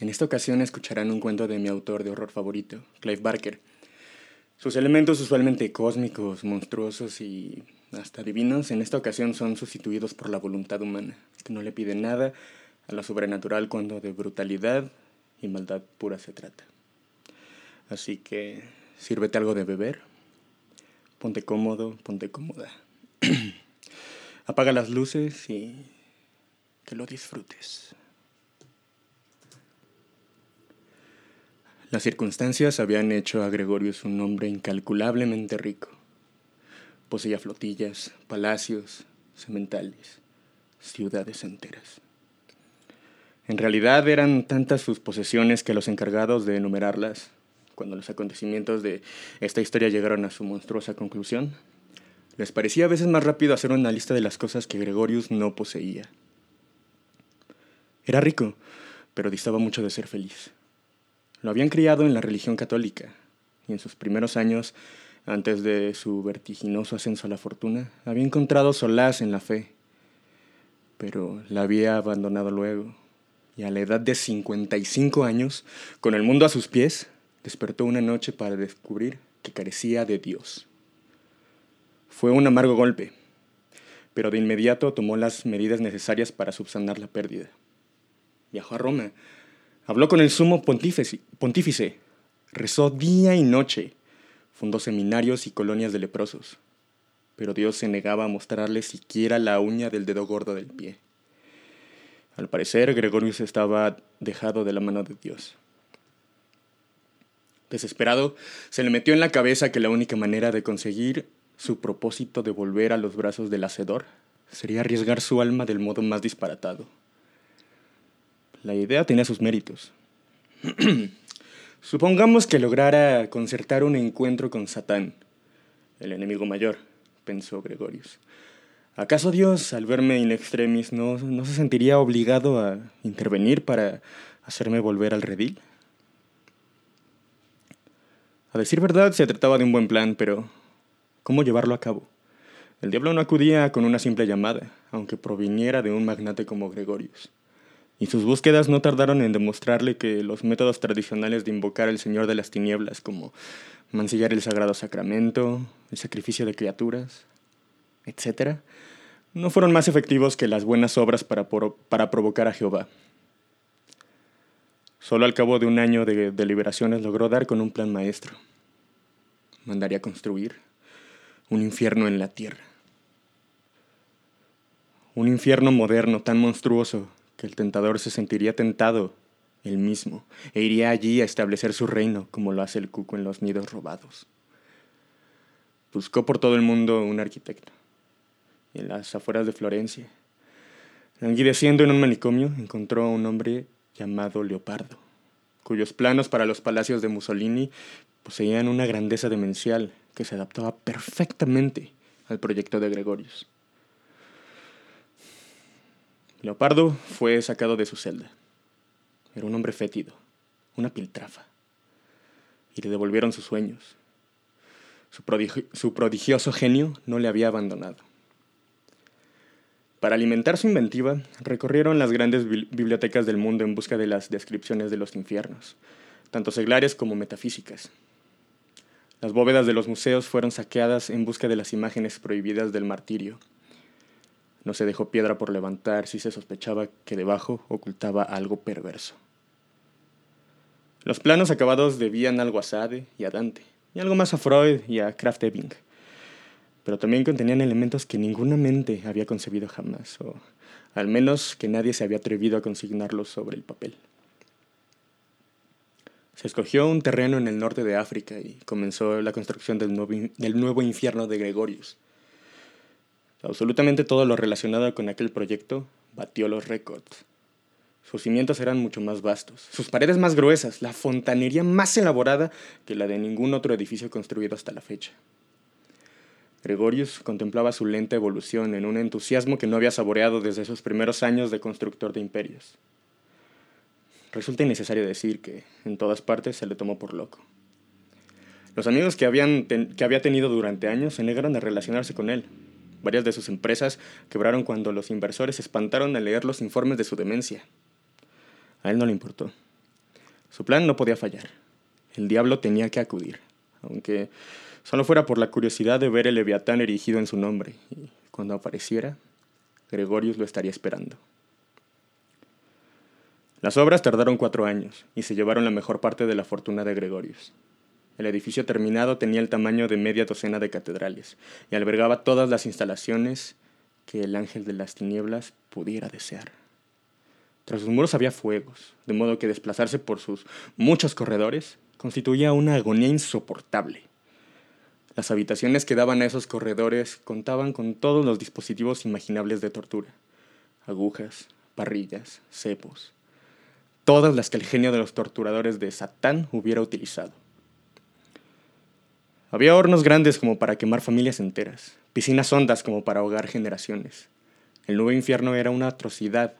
En esta ocasión escucharán un cuento de mi autor de horror favorito, Clive Barker. Sus elementos usualmente cósmicos, monstruosos y hasta divinos, en esta ocasión son sustituidos por la voluntad humana, que no le pide nada a lo sobrenatural cuando de brutalidad y maldad pura se trata. Así que sírvete algo de beber, ponte cómodo, ponte cómoda. Apaga las luces y que lo disfrutes. Las circunstancias habían hecho a Gregorius un hombre incalculablemente rico. Poseía flotillas, palacios, sementales, ciudades enteras. En realidad eran tantas sus posesiones que los encargados de enumerarlas, cuando los acontecimientos de esta historia llegaron a su monstruosa conclusión, les parecía a veces más rápido hacer una lista de las cosas que Gregorius no poseía. Era rico, pero distaba mucho de ser feliz. Lo habían criado en la religión católica y en sus primeros años, antes de su vertiginoso ascenso a la fortuna, había encontrado solaz en la fe, pero la había abandonado luego y a la edad de 55 años, con el mundo a sus pies, despertó una noche para descubrir que carecía de Dios. Fue un amargo golpe, pero de inmediato tomó las medidas necesarias para subsanar la pérdida. Viajó a Roma, Habló con el sumo pontífice, rezó día y noche, fundó seminarios y colonias de leprosos, pero Dios se negaba a mostrarle siquiera la uña del dedo gordo del pie. Al parecer, Gregorius estaba dejado de la mano de Dios. Desesperado, se le metió en la cabeza que la única manera de conseguir su propósito de volver a los brazos del Hacedor sería arriesgar su alma del modo más disparatado. La idea tenía sus méritos. Supongamos que lograra concertar un encuentro con Satán, el enemigo mayor, pensó Gregorius. ¿Acaso Dios, al verme in extremis, no, no se sentiría obligado a intervenir para hacerme volver al redil? A decir verdad, se trataba de un buen plan, pero ¿cómo llevarlo a cabo? El diablo no acudía con una simple llamada, aunque proviniera de un magnate como Gregorius y sus búsquedas no tardaron en demostrarle que los métodos tradicionales de invocar al Señor de las Tinieblas, como mancillar el Sagrado Sacramento, el sacrificio de criaturas, etc., no fueron más efectivos que las buenas obras para, para provocar a Jehová. Solo al cabo de un año de deliberaciones logró dar con un plan maestro. Mandaría construir un infierno en la tierra. Un infierno moderno tan monstruoso que el tentador se sentiría tentado él mismo e iría allí a establecer su reino como lo hace el cuco en los nidos robados. Buscó por todo el mundo un arquitecto. en las afueras de Florencia, languideciendo en un manicomio, encontró a un hombre llamado Leopardo, cuyos planos para los palacios de Mussolini poseían una grandeza demencial que se adaptaba perfectamente al proyecto de Gregorius. Leopardo fue sacado de su celda. Era un hombre fétido, una piltrafa. Y le devolvieron sus sueños. Su, su, prodigioso genio no le había abandonado. Para alimentar su inventiva, recorrieron las grandes bibliotecas del mundo en busca de las descripciones de los infiernos, tanto seglares como metafísicas. Las bóvedas de los museos fueron saqueadas en busca de las imágenes prohibidas del martirio no se dejó piedra por levantar si se sospechaba que debajo ocultaba algo perverso. Los planos acabados debían algo a Sade y a Dante, y algo más a Freud y a Kraft Ebing, pero también contenían elementos que ninguna mente había concebido jamás, o al menos que nadie se había atrevido a consignarlos sobre el papel. Se escogió un terreno en el norte de África y comenzó la construcción del nuevo, del nuevo infierno de Gregorius, Absolutamente todo lo relacionado con aquel proyecto batió los récords. Sus cimientos eran mucho más vastos, sus paredes más gruesas, la fontanería más elaborada que la de ningún otro edificio construido hasta la fecha. Gregorius contemplaba su lenta evolución en un entusiasmo que no había saboreado desde esos primeros años de constructor de imperios. Resulta innecesario decir que en todas partes se le tomó por loco. Los amigos que, que había tenido durante años se negaron a relacionarse con él, Varias de sus empresas quebraron cuando los inversores se espantaron al leer los informes de su demencia. A él no le importó. Su plan no podía fallar. El diablo tenía que acudir, aunque solo fuera por la curiosidad de ver el leviatán erigido en su nombre, y cuando apareciera, Gregorius lo estaría esperando. Las obras tardaron cuatro años y se llevaron la mejor parte de la fortuna de Gregorius. El edificio terminado tenía el tamaño de media docena de catedrales y albergaba todas las instalaciones que el ángel de las tinieblas pudiera desear. Tras sus muros había fuegos, de modo que desplazarse por sus muchos corredores constituía una agonía insoportable. Las habitaciones que daban a esos corredores contaban con todos los dispositivos imaginables de tortura. Agujas, parrillas, cepos. Todas las que el genio de los torturadores de Satán hubiera utilizado. Había hornos grandes como para quemar familias enteras, piscinas hondas como para ahogar generaciones. El nuevo infierno era una atrocidad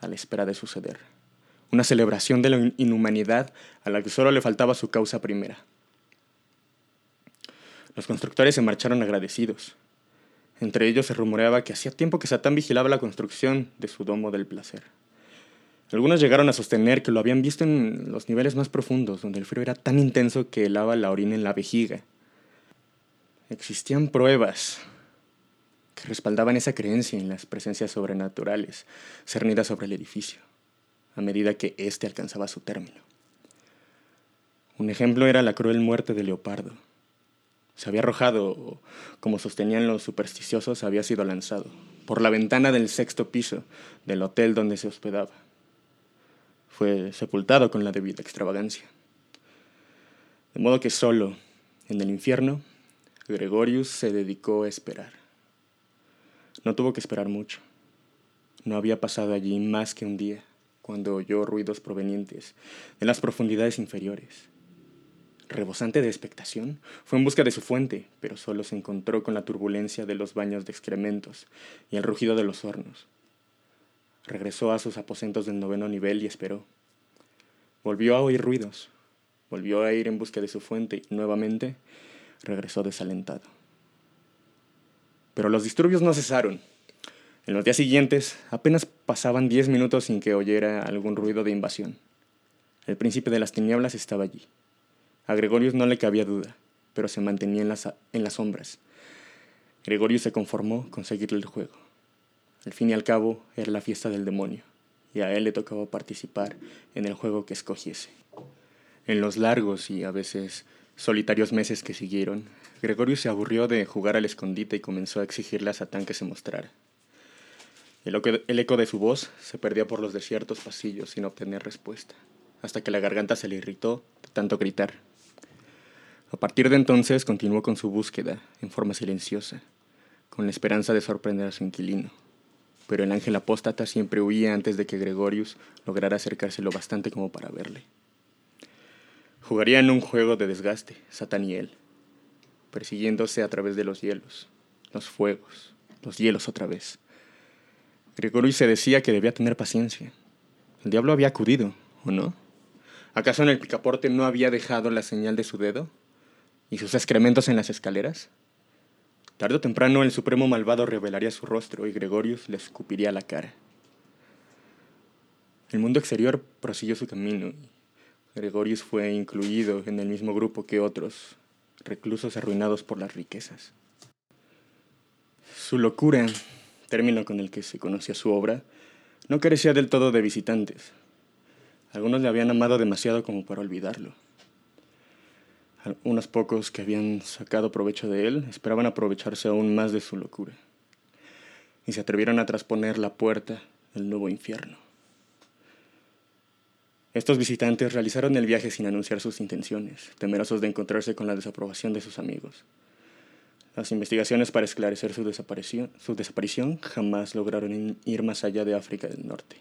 a la espera de suceder, una celebración de la inhumanidad a la que solo le faltaba su causa primera. Los constructores se marcharon agradecidos. Entre ellos se rumoreaba que hacía tiempo que Satán vigilaba la construcción de su domo del placer. Algunos llegaron a sostener que lo habían visto en los niveles más profundos, donde el frío era tan intenso que helaba la orina en la vejiga. Existían pruebas que respaldaban esa creencia en las presencias sobrenaturales cernidas sobre el edificio, a medida que éste alcanzaba su término. Un ejemplo era la cruel muerte de Leopardo. Se había arrojado, como sostenían los supersticiosos, había sido lanzado, por la ventana del sexto piso del hotel donde se hospedaba fue sepultado con la debida extravagancia. De modo que solo, en el infierno, Gregorius se dedicó a esperar. No tuvo que esperar mucho. No había pasado allí más que un día, cuando oyó ruidos provenientes de las profundidades inferiores. Rebosante de expectación, fue en busca de su fuente, pero solo se encontró con la turbulencia de los baños de excrementos y el rugido de los hornos. Regresó a sus aposentos del noveno nivel y esperó. Volvió a oír ruidos, volvió a ir en busca de su fuente y nuevamente regresó desalentado. Pero los disturbios no cesaron. En los días siguientes apenas pasaban diez minutos sin que oyera algún ruido de invasión. El príncipe de las tinieblas estaba allí. A Gregorius no le cabía duda, pero se mantenía en las, en las sombras. Gregorius se conformó con seguirle el juego. Al fin y al cabo, era la fiesta del demonio, y a él le tocaba participar en el juego que escogiese. En los largos y a veces solitarios meses que siguieron, Gregorio se aburrió de jugar al escondite y comenzó a exigirle a Satán que se mostrara. El, eco de su voz se perdía por los desiertos pasillos sin obtener respuesta, hasta que la garganta se le irritó de tanto gritar. A partir de entonces continuó con su búsqueda, en forma silenciosa, con la esperanza de sorprender a su inquilino pero el ángel apóstata siempre huía antes de que Gregorius lograra acercarse lo bastante como para verle. Jugarían un juego de desgaste, Satán y él, persiguiéndose a través de los hielos, los fuegos, los hielos otra vez. Gregorius se decía que debía tener paciencia. El diablo había acudido, ¿o no? ¿Acaso en el picaporte no había dejado la señal de su dedo? ¿Y sus excrementos en las escaleras? Tarde o temprano el supremo malvado revelaría su rostro y Gregorius le escupiría la cara. El mundo exterior prosiguió su camino Gregorius fue incluido en el mismo grupo que otros, reclusos arruinados por las riquezas. Su locura, término con el que se conocía su obra, no carecía del todo de visitantes. Algunos le habían amado demasiado como para olvidarlo. Unos pocos que habían sacado provecho de él esperaban aprovecharse aún más de su locura y se atrevieron a trasponer la puerta del nuevo infierno. Estos visitantes realizaron el viaje sin anunciar sus intenciones, temerosos de encontrarse con la desaprobación de sus amigos. Las investigaciones para esclarecer su desaparición, su desaparición jamás lograron ir más allá de África del Norte.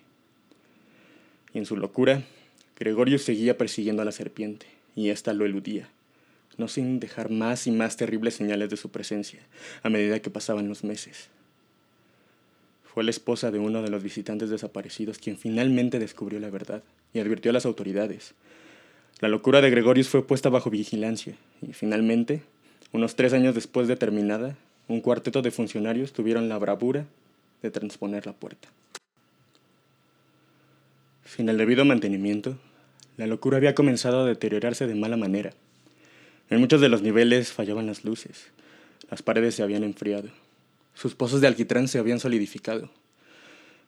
Y en su locura, Gregorio seguía persiguiendo a la serpiente, y ésta lo eludía no sin dejar más y más terribles señales de su presencia a medida que pasaban los meses. Fue la esposa de uno de los visitantes desaparecidos quien finalmente descubrió la verdad y advirtió a las autoridades. La locura de Gregorius fue puesta bajo vigilancia y finalmente, unos tres años después de terminada, un cuarteto de funcionarios tuvieron la bravura de transponer la puerta. Sin el debido mantenimiento, La locura había comenzado a deteriorarse de mala manera. En muchos de los niveles fallaban las luces. Las paredes se habían enfriado. Sus pozos de alquitrán se habían solidificado.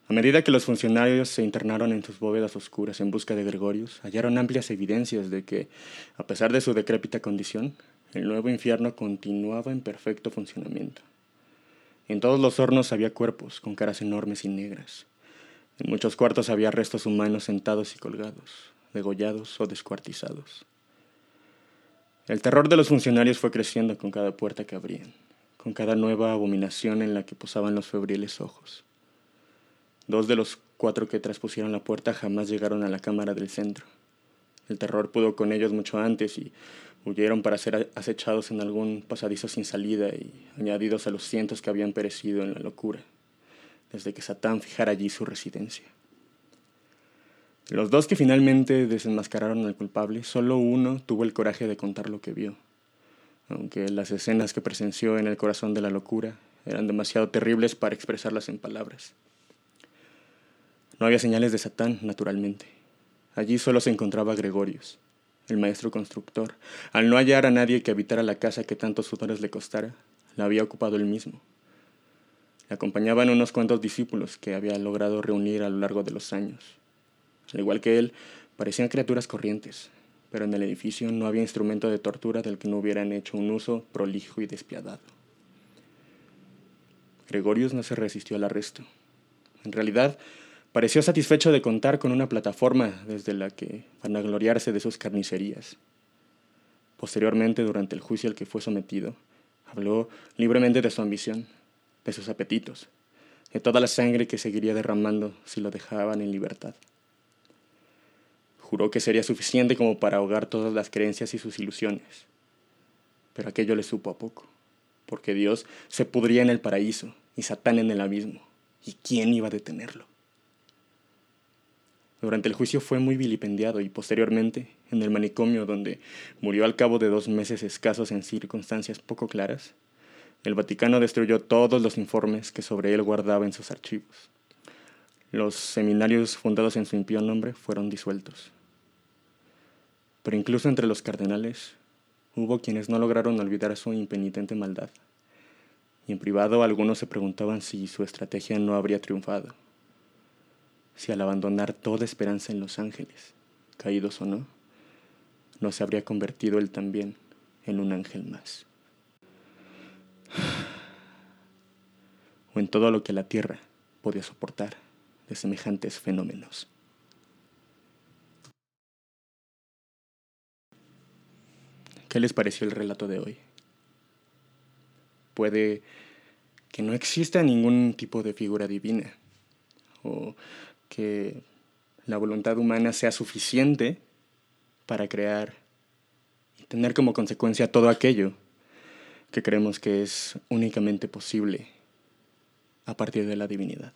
A medida que los funcionarios se internaron en sus bóvedas oscuras en busca de Gregorius, hallaron amplias evidencias de que, a pesar de su decrépita condición, el nuevo infierno continuaba en perfecto funcionamiento. En todos los hornos había cuerpos con caras enormes y negras. En muchos cuartos había restos humanos sentados y colgados, degollados o descuartizados. El terror de los funcionarios fue creciendo con cada puerta que abrían, con cada nueva abominación en la que posaban los febriles ojos. Dos de los cuatro que traspusieron la puerta jamás llegaron a la cámara del centro. El terror pudo con ellos mucho antes y huyeron para ser acechados en algún pasadizo sin salida y añadidos a los cientos que habían perecido en la locura, desde que Satán fijara allí su residencia. Los dos que finalmente desenmascararon al culpable, solo uno tuvo el coraje de contar lo que vio, aunque las escenas que presenció en el corazón de la locura eran demasiado terribles para expresarlas en palabras. No había señales de Satán, naturalmente. Allí solo se encontraba Gregorius, el maestro constructor. Al no hallar a nadie que habitara la casa que tantos sudores le costara, la había ocupado él mismo. Le acompañaban unos cuantos discípulos que había logrado reunir a lo largo de los años. Al igual que él, parecían criaturas corrientes, pero en el edificio no había instrumento de tortura del que no hubieran hecho un uso prolijo y despiadado. Gregorius no se resistió al arresto. En realidad, pareció satisfecho de contar con una plataforma desde la que vanagloriarse de sus carnicerías. Posteriormente, durante el juicio al que fue sometido, habló libremente de su ambición, de sus apetitos, de toda la sangre que seguiría derramando si lo dejaban en libertad. Juró que sería suficiente como para ahogar todas las creencias y sus ilusiones. Pero aquello le supo a poco, porque Dios se pudría en el paraíso y Satán en el abismo. ¿Y quién iba a detenerlo? Durante el juicio fue muy vilipendiado y posteriormente, en el manicomio donde murió al cabo de dos meses escasos en circunstancias poco claras, el Vaticano destruyó todos los informes que sobre él guardaba en sus archivos. Los seminarios fundados en su impío nombre fueron disueltos. Pero incluso entre los cardenales hubo quienes no lograron olvidar su impenitente maldad. Y en privado algunos se preguntaban si su estrategia no habría triunfado. Si al abandonar toda esperanza en los ángeles, caídos o no, no se habría convertido él también en un ángel más. O en todo lo que la tierra podía soportar de semejantes fenómenos. ¿Qué les pareció el relato de hoy? Puede que no exista ningún tipo de figura divina, o que la voluntad humana sea suficiente para crear y tener como consecuencia todo aquello que creemos que es únicamente posible a partir de la divinidad.